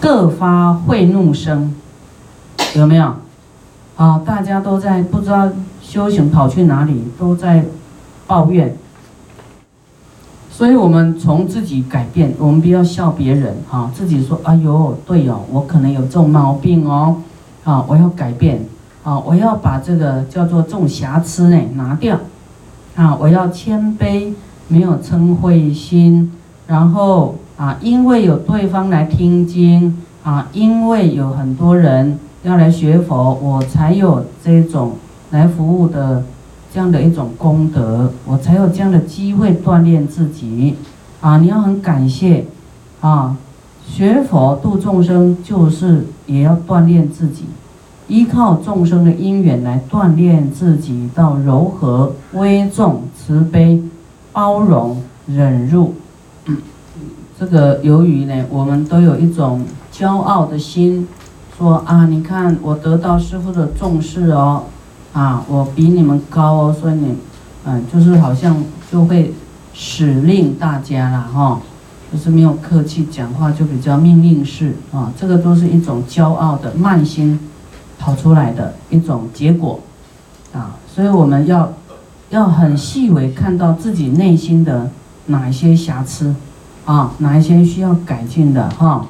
各发恚怒声，有没有？啊，大家都在不知道修行跑去哪里，都在抱怨。所以，我们从自己改变，我们不要笑别人哈。自己说：“哎呦，对哦，我可能有这种毛病哦，啊，我要改变，啊，我要把这个叫做这种瑕疵呢拿掉，啊，我要谦卑，没有嗔恚心，然后啊，因为有对方来听经，啊，因为有很多人要来学佛，我才有这种来服务的。”这样的一种功德，我才有这样的机会锻炼自己，啊，你要很感谢，啊，学佛度众生就是也要锻炼自己，依靠众生的因缘来锻炼自己，到柔和、微重、慈悲、包容、忍辱。这个由于呢，我们都有一种骄傲的心，说啊，你看我得到师傅的重视哦。啊，我比你们高哦，所以你，嗯，就是好像就会使令大家了，哈，就是没有客气讲话，就比较命令式啊，这个都是一种骄傲的慢心跑出来的一种结果，啊，所以我们要要很细微看到自己内心的哪一些瑕疵，啊，哪一些需要改进的哈，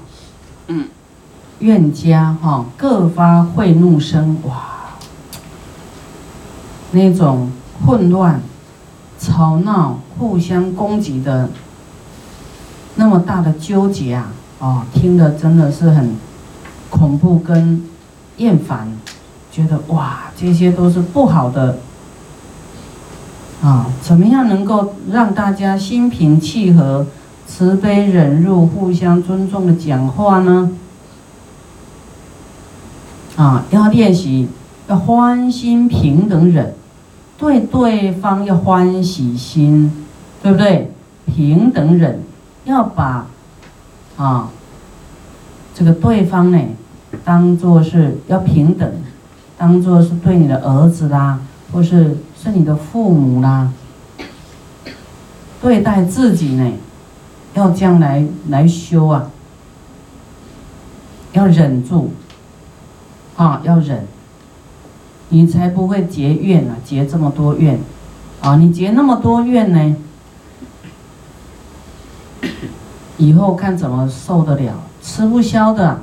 嗯，怨家哈各发恚怒声，哇。那种混乱、吵闹、互相攻击的那么大的纠结啊，哦，听的真的是很恐怖跟厌烦，觉得哇，这些都是不好的啊！怎么样能够让大家心平气和、慈悲忍辱、互相尊重的讲话呢？啊，要练习，要欢心平等忍。对对方要欢喜心，对不对？平等忍，要把啊这个对方呢，当做是要平等，当做是对你的儿子啦，或是是你的父母啦，对待自己呢，要这样来来修啊，要忍住，啊，要忍。你才不会结怨啊！结这么多怨，啊，你结那么多怨呢？以后看怎么受得了，吃不消的，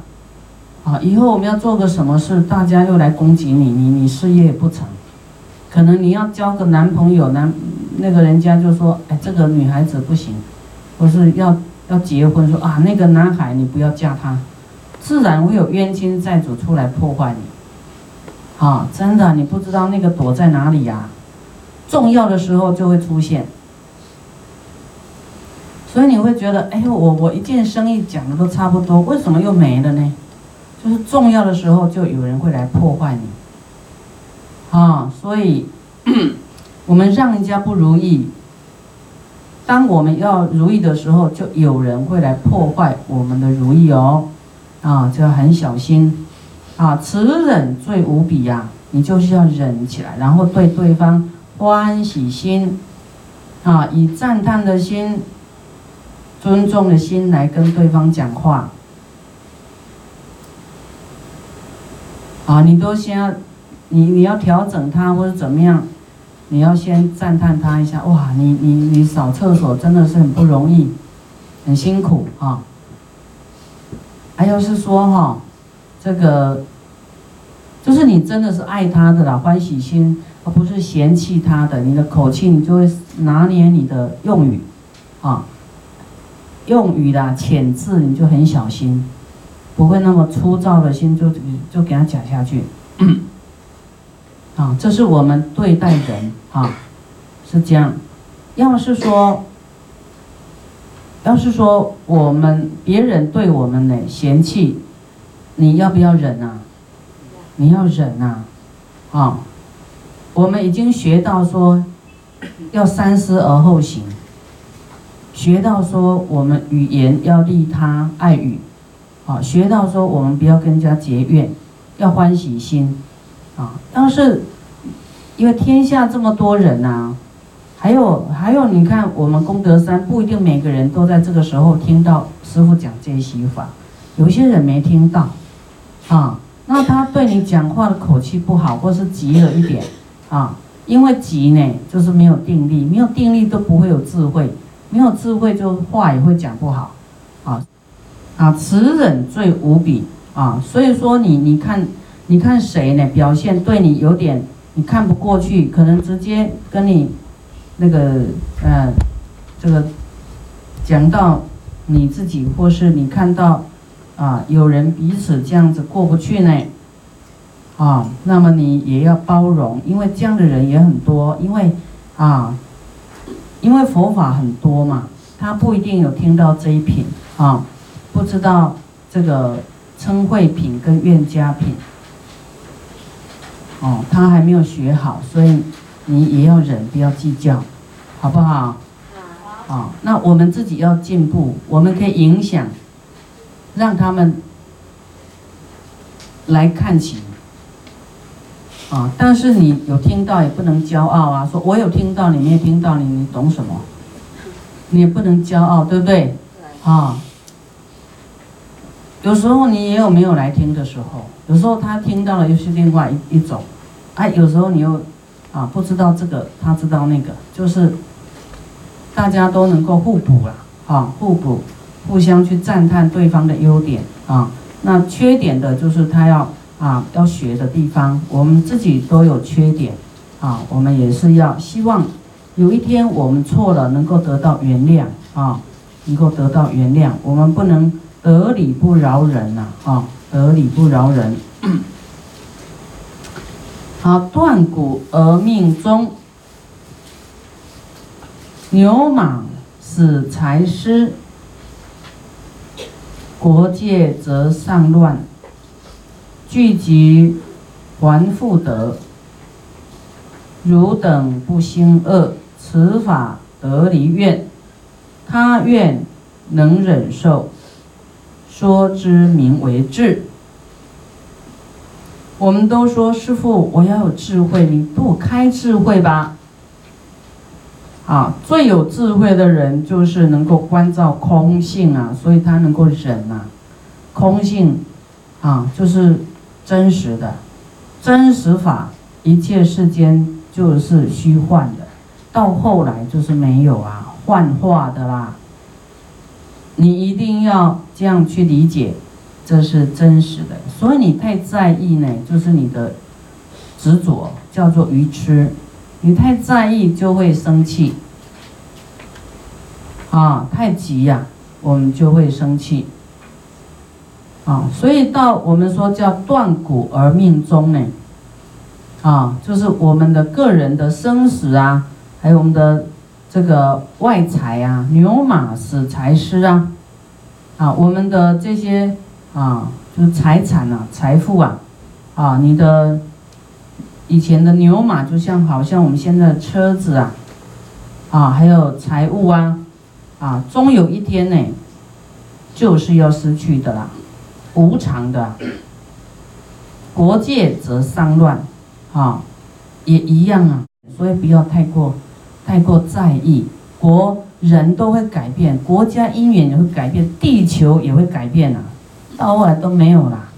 啊！以后我们要做个什么事，大家又来攻击你，你你事业也不成，可能你要交个男朋友，男那个人家就说，哎，这个女孩子不行，或是要要结婚，说啊，那个男孩你不要嫁他，自然会有冤亲债主出来破坏你。啊，真的，你不知道那个躲在哪里呀？重要的时候就会出现，所以你会觉得，哎，我我一件生意讲的都差不多，为什么又没了呢？就是重要的时候就有人会来破坏你。啊，所以 我们让人家不如意，当我们要如意的时候，就有人会来破坏我们的如意哦。啊，就要很小心。啊，此忍最无比呀！你就是要忍起来，然后对对方欢喜心，啊，以赞叹的心、尊重的心来跟对方讲话。啊，你都先，你你要调整他或者怎么样，你要先赞叹他一下。哇，你你你扫厕所真的是很不容易，很辛苦啊！还有是说哈。这个，就是你真的是爱他的啦，欢喜心，而不是嫌弃他的。你的口气，你就会拿捏你的用语，啊，用语啦，遣字你就很小心，不会那么粗糙的心就就给他讲下去。啊，这是我们对待人啊，是这样。要是说，要是说我们别人对我们呢嫌弃。你要不要忍啊？你要忍啊！啊，我们已经学到说，要三思而后行。学到说，我们语言要利他爱语，啊，学到说我们不要跟人家结怨，要欢喜心，啊，但是因为天下这么多人呐，还有还有，你看我们功德山不一定每个人都在这个时候听到师傅讲这些法。有些人没听到，啊，那他对你讲话的口气不好，或是急了一点，啊，因为急呢，就是没有定力，没有定力都不会有智慧，没有智慧就话也会讲不好，啊，啊，慈忍最无比，啊，所以说你你看你看谁呢？表现对你有点你看不过去，可能直接跟你那个呃这个讲到。你自己或是你看到，啊，有人彼此这样子过不去呢，啊，那么你也要包容，因为这样的人也很多，因为，啊，因为佛法很多嘛，他不一定有听到这一品，啊，不知道这个称慧品跟愿家品，哦，他还没有学好，所以你也要忍，不要计较，好不好？啊，那我们自己要进步，我们可以影响，让他们来看齐。啊，但是你有听到也不能骄傲啊，说我有听到，你没有听到，你你懂什么？你也不能骄傲，对不对？啊，有时候你也有没有来听的时候，有时候他听到了又是另外一一种，哎，有时候你又啊不知道这个，他知道那个，就是。大家都能够互补了，啊，互补，互相去赞叹对方的优点啊。那缺点的就是他要啊要学的地方，我们自己都有缺点，啊，我们也是要希望有一天我们错了能够得到原谅啊，能够得到原谅。我们不能得理不饶人呐，啊，得理不饶人。好，断骨而命终。牛马使财失，国界则丧乱。聚集还复得，汝等不兴恶，此法得离怨。他愿能忍受，说之名为智。我们都说师傅，我要有智慧，你给我开智慧吧。啊，最有智慧的人就是能够关照空性啊，所以他能够忍呐。空性，啊，就是真实的，真实法，一切世间就是虚幻的，到后来就是没有啊，幻化的啦。你一定要这样去理解，这是真实的。所以你太在意呢，就是你的执着，叫做愚痴。你太在意就会生气，啊，太急呀，我们就会生气，啊，所以到我们说叫断骨而命终呢，啊，就是我们的个人的生死啊，还有我们的这个外财啊，牛马死财失啊，啊，我们的这些啊，就是财产啊，财富啊，啊，你的。以前的牛马就像好像我们现在的车子啊，啊，还有财物啊，啊，终有一天呢，就是要失去的啦，无常的。国界则丧乱，啊，也一样啊，所以不要太过，太过在意。国人都会改变，国家因缘也会改变，地球也会改变啊，到后来都没有啦，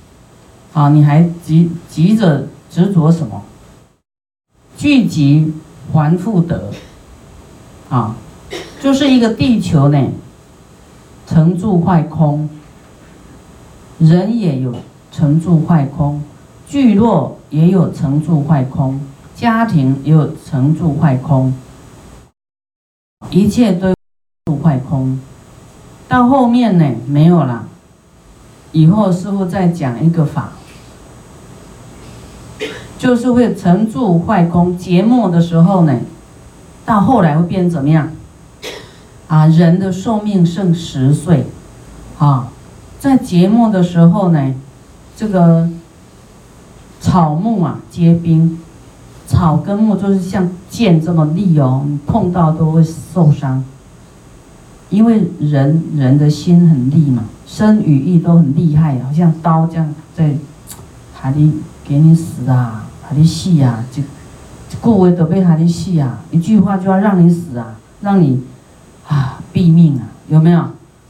啊，你还急急着执着什么？聚集还复得，啊，就是一个地球呢，成住坏空，人也有成住坏空，聚落也有成住坏空，家庭也有成住坏空，一切都住坏空，到后面呢没有了，以后师傅再讲一个法。就是会成住坏空，结末的时候呢，到后来会变怎么样？啊，人的寿命剩十岁，啊，在结末的时候呢，这个草木啊结冰，草根木就是像剑这么利哦，你碰到都会受伤，因为人人的心很利嘛，身与意都很厉害，好像刀这样在海里给你死啊。他的死呀，就顾为都被他的死啊，一句话就要让你死啊，让你啊毙命啊，有没有？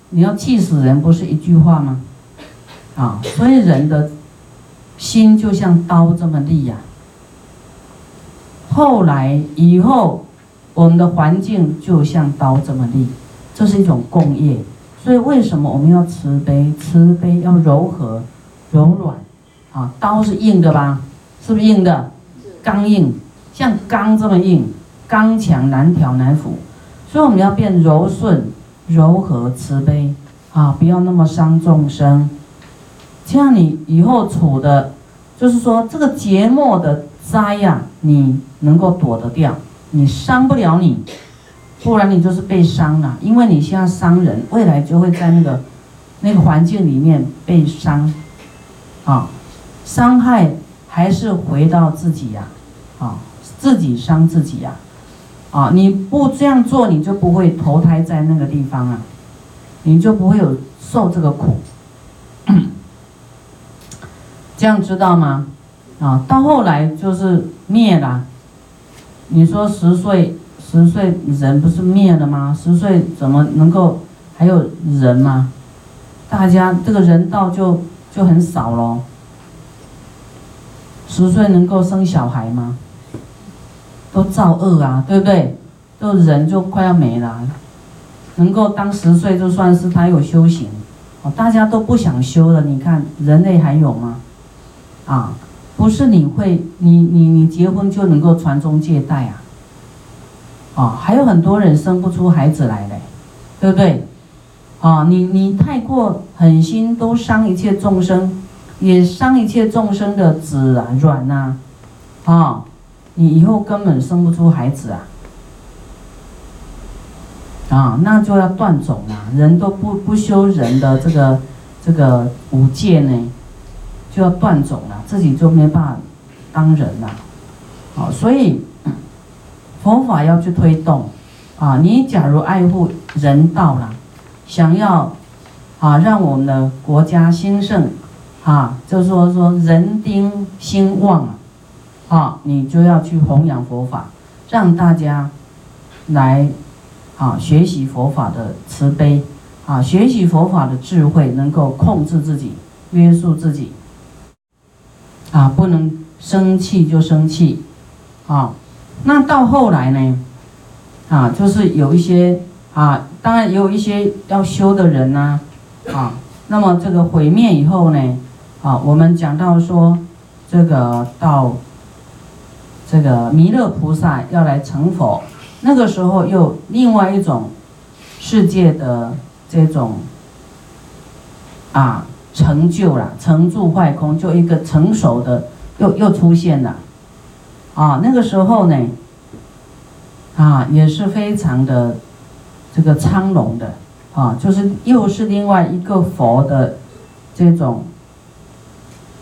你要气死人，不是一句话吗？啊，所以人的心就像刀这么利呀。后来以后，我们的环境就像刀这么利，这是一种共业。所以为什么我们要慈悲？慈悲要柔和、柔软，啊，刀是硬的吧？是不是硬的？刚硬，像钢这么硬，刚强难调难抚。所以我们要变柔顺、柔和、慈悲，啊，不要那么伤众生。这样你以后处的，就是说这个节末的灾呀，你能够躲得掉，你伤不了你。不然你就是被伤了，因为你现在伤人，未来就会在那个那个环境里面被伤，啊，伤害还是回到自己呀，啊，自己伤自己呀，啊，你不这样做，你就不会投胎在那个地方啊，你就不会有受这个苦，这样知道吗？啊，到后来就是灭了，你说十岁。十岁人不是灭了吗？十岁怎么能够还有人吗？大家这个人道就就很少喽。十岁能够生小孩吗？都造恶啊，对不对？都人就快要没了。能够当十岁就算是他有修行，哦，大家都不想修了。你看人类还有吗？啊，不是你会你你你结婚就能够传宗接代啊？啊，还有很多人生不出孩子来嘞，对不对？啊，你你太过狠心，都伤一切众生，也伤一切众生的子啊、卵呐，啊，你以后根本生不出孩子啊，啊，那就要断种了。人都不不修人的这个这个五戒呢，就要断种了，自己就没办法当人了，好，所以。佛法要去推动，啊，你假如爱护人道了，想要，啊，让我们的国家兴盛，啊，就说说人丁兴旺，啊，你就要去弘扬佛法，让大家来，啊，学习佛法的慈悲，啊，学习佛法的智慧，能够控制自己，约束自己，啊，不能生气就生气，啊。那到后来呢，啊，就是有一些啊，当然也有一些要修的人呐，啊，那么这个毁灭以后呢，啊，我们讲到说，这个到这个弥勒菩萨要来成佛，那个时候又另外一种世界的这种啊成就了，成住坏空，就一个成熟的又又出现了。啊，那个时候呢，啊，也是非常的这个苍龙的，啊，就是又是另外一个佛的这种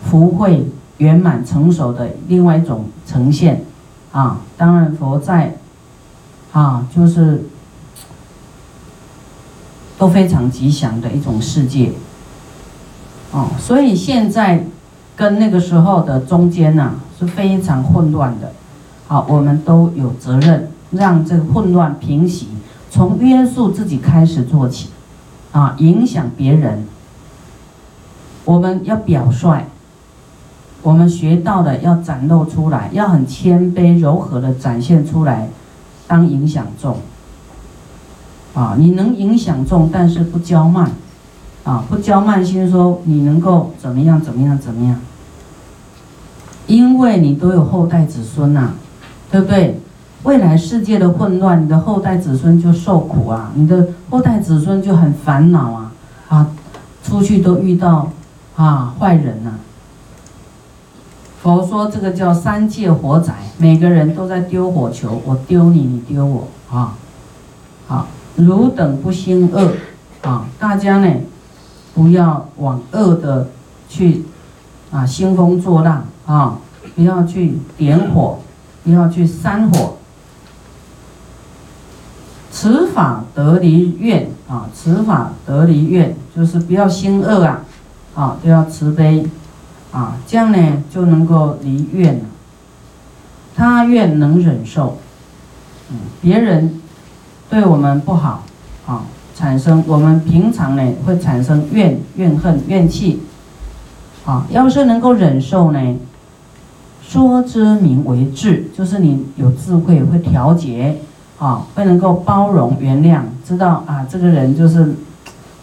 福慧圆满成熟的另外一种呈现，啊，当然佛在，啊，就是都非常吉祥的一种世界，哦，所以现在。跟那个时候的中间呐是非常混乱的，好，我们都有责任让这个混乱平息，从约束自己开始做起，啊，影响别人，我们要表率，我们学到的要展露出来，要很谦卑柔和的展现出来，当影响众，啊，你能影响众，但是不骄慢。啊，不骄慢心，说你能够怎么样，怎么样，怎么样？因为你都有后代子孙呐，对不对？未来世界的混乱，你的后代子孙就受苦啊，你的后代子孙就很烦恼啊，啊，出去都遇到啊坏人呐。佛说这个叫三界火灾，每个人都在丢火球，我丢你，你丢我啊，好，汝等不兴恶啊，大家呢？不要往恶的去啊，兴风作浪啊！不要去点火，不要去煽火。持法得离怨啊，持法得离怨，就是不要心恶啊，啊，都要慈悲啊，这样呢就能够离怨了。他愿能忍受，别人对我们不好啊。产生我们平常呢会产生怨怨恨怨气，啊，要是能够忍受呢，说之名为智，就是你有智慧会调节，啊，会能够包容原谅，知道啊，这个人就是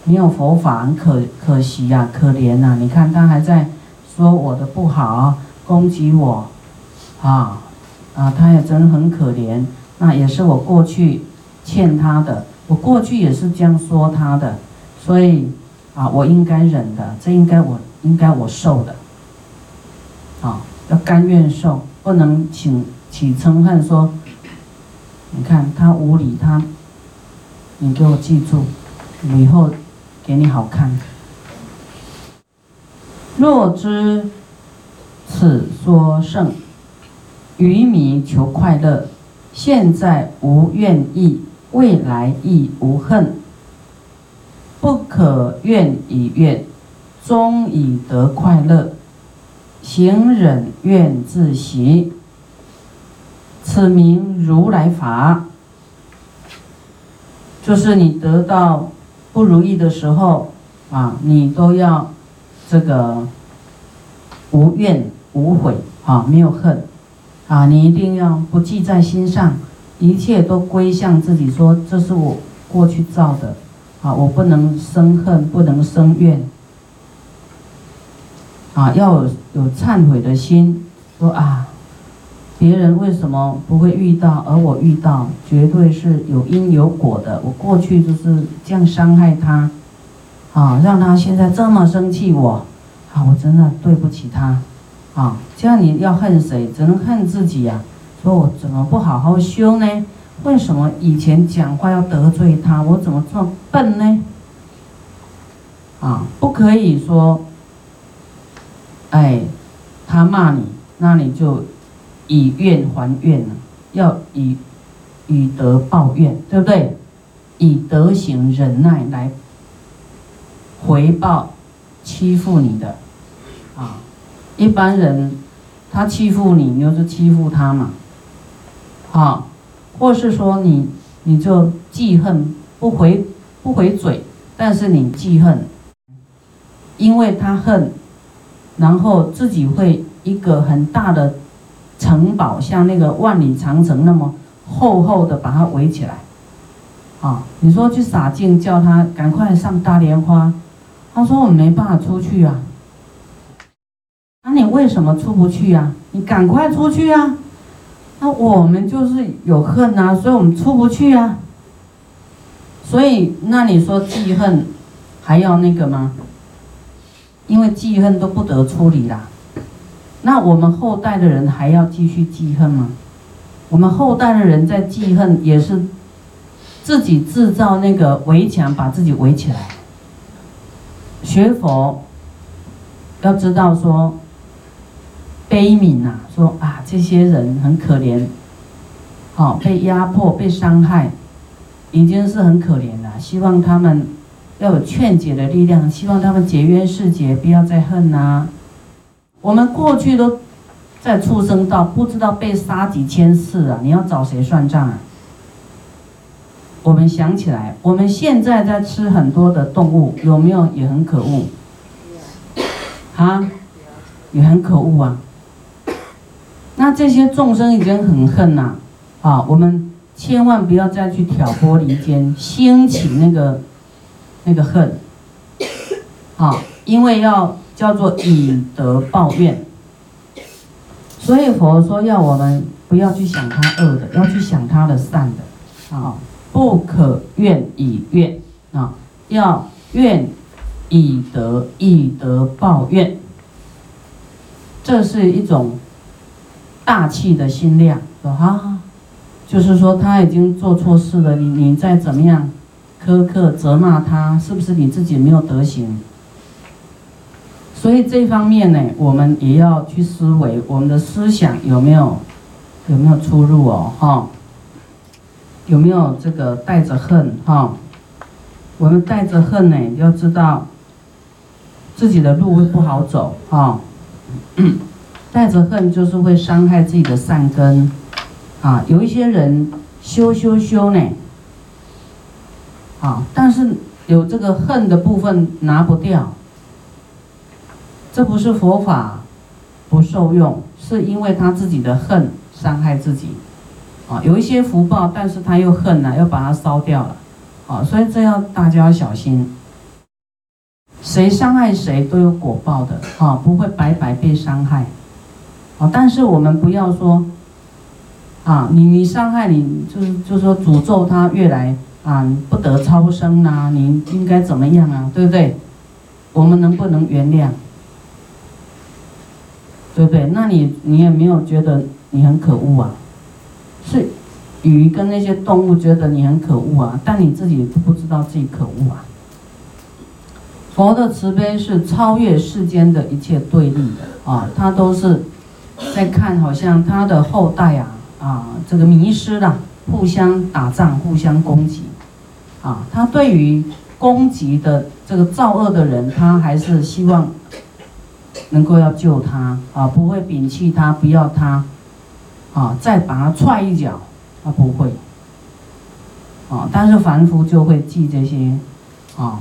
没有佛法，很可可惜呀，可怜呐。你看他还在说我的不好，攻击我，啊啊，他也真的很可怜。那也是我过去欠他的，我过去也是这样说他的，所以啊，我应该忍的，这应该我应该我受的，啊，要甘愿受，不能请起嗔恨说，你看他无理他，你给我记住，以后给你好看。若知此说圣，愚迷求快乐。现在无愿意，未来亦无恨。不可怨以怨，终以得快乐。行忍愿自习，此名如来法。就是你得到不如意的时候啊，你都要这个无怨无悔啊，没有恨。啊，你一定要不记在心上，一切都归向自己。说这是我过去造的，啊，我不能生恨，不能生怨。啊，要有有忏悔的心，说啊，别人为什么不会遇到，而我遇到，绝对是有因有果的。我过去就是这样伤害他，啊，让他现在这么生气我，啊，我真的对不起他。啊，这样你要恨谁？只能恨自己呀。说我怎么不好好修呢？为什么以前讲话要得罪他？我怎么这么笨呢？啊，不可以说，哎，他骂你，那你就以怨还怨了，要以以德报怨，对不对？以德行忍耐来回报欺负你的，啊。一般人，他欺负你，你就是欺负他嘛，好，或是说你，你就记恨，不回不回嘴，但是你记恨，因为他恨，然后自己会一个很大的城堡，像那个万里长城那么厚厚的把它围起来，啊，你说去洒净，叫他赶快上大莲花，他说我没办法出去啊。那你为什么出不去呀？你赶快出去呀！那我们就是有恨呐，所以我们出不去呀。所以，那你说记恨还要那个吗？因为记恨都不得处理啦。那我们后代的人还要继续记恨吗？我们后代的人在记恨，也是自己制造那个围墙，把自己围起来。学佛要知道说。悲悯呐，说啊，这些人很可怜，好被压迫、被伤害，已经是很可怜了。希望他们要有劝解的力量，希望他们结冤释结，不要再恨呐。我们过去都在畜生道，不知道被杀几千次啊！你要找谁算账啊？我们想起来，我们现在在吃很多的动物，有没有也很可恶？啊，也很可恶啊！那这些众生已经很恨呐，啊，我们千万不要再去挑拨离间，兴起那个那个恨，啊，因为要叫做以德报怨，所以佛说要我们不要去想他恶的，要去想他的善的，啊，不可怨以怨，啊，要怨以德，以德报怨，这是一种。大气的心量，说啊，就是说他已经做错事了，你你再怎么样苛刻责骂他，是不是你自己没有德行？所以这方面呢，我们也要去思维，我们的思想有没有有没有出入哦，哈，有没有这个带着恨哈？我们带着恨呢，要知道自己的路会不好走哈。带着恨就是会伤害自己的善根，啊，有一些人修修修呢，啊，但是有这个恨的部分拿不掉，这不是佛法不受用，是因为他自己的恨伤害自己，啊，有一些福报，但是他又恨了，要把它烧掉了，啊，所以这要大家要小心。谁伤害谁都有果报的，啊，不会白白被伤害，啊，但是我们不要说，啊，你你伤害你，就是就是说诅咒他越来啊不得超生呐，你应该怎么样啊，对不对？我们能不能原谅？对不对？那你你也没有觉得你很可恶啊？是鱼跟那些动物觉得你很可恶啊，但你自己不知道自己可恶啊。佛的慈悲是超越世间的一切对立的啊，他都是再看，好像他的后代啊啊，这个迷失了，互相打仗，互相攻击啊。他对于攻击的这个造恶的人，他还是希望能够要救他啊，不会摒弃他，不要他啊，再把他踹一脚，他不会啊。但是凡夫就会记这些啊。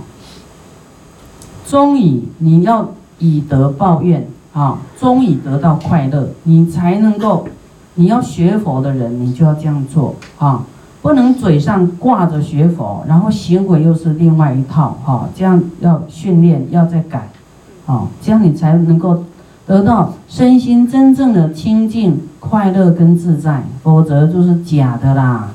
终以你要以德报怨啊，终于得到快乐，你才能够。你要学佛的人，你就要这样做啊，不能嘴上挂着学佛，然后行为又是另外一套哈。这样要训练，要再改，啊，这样你才能够得到身心真正的清净、快乐跟自在，否则就是假的啦。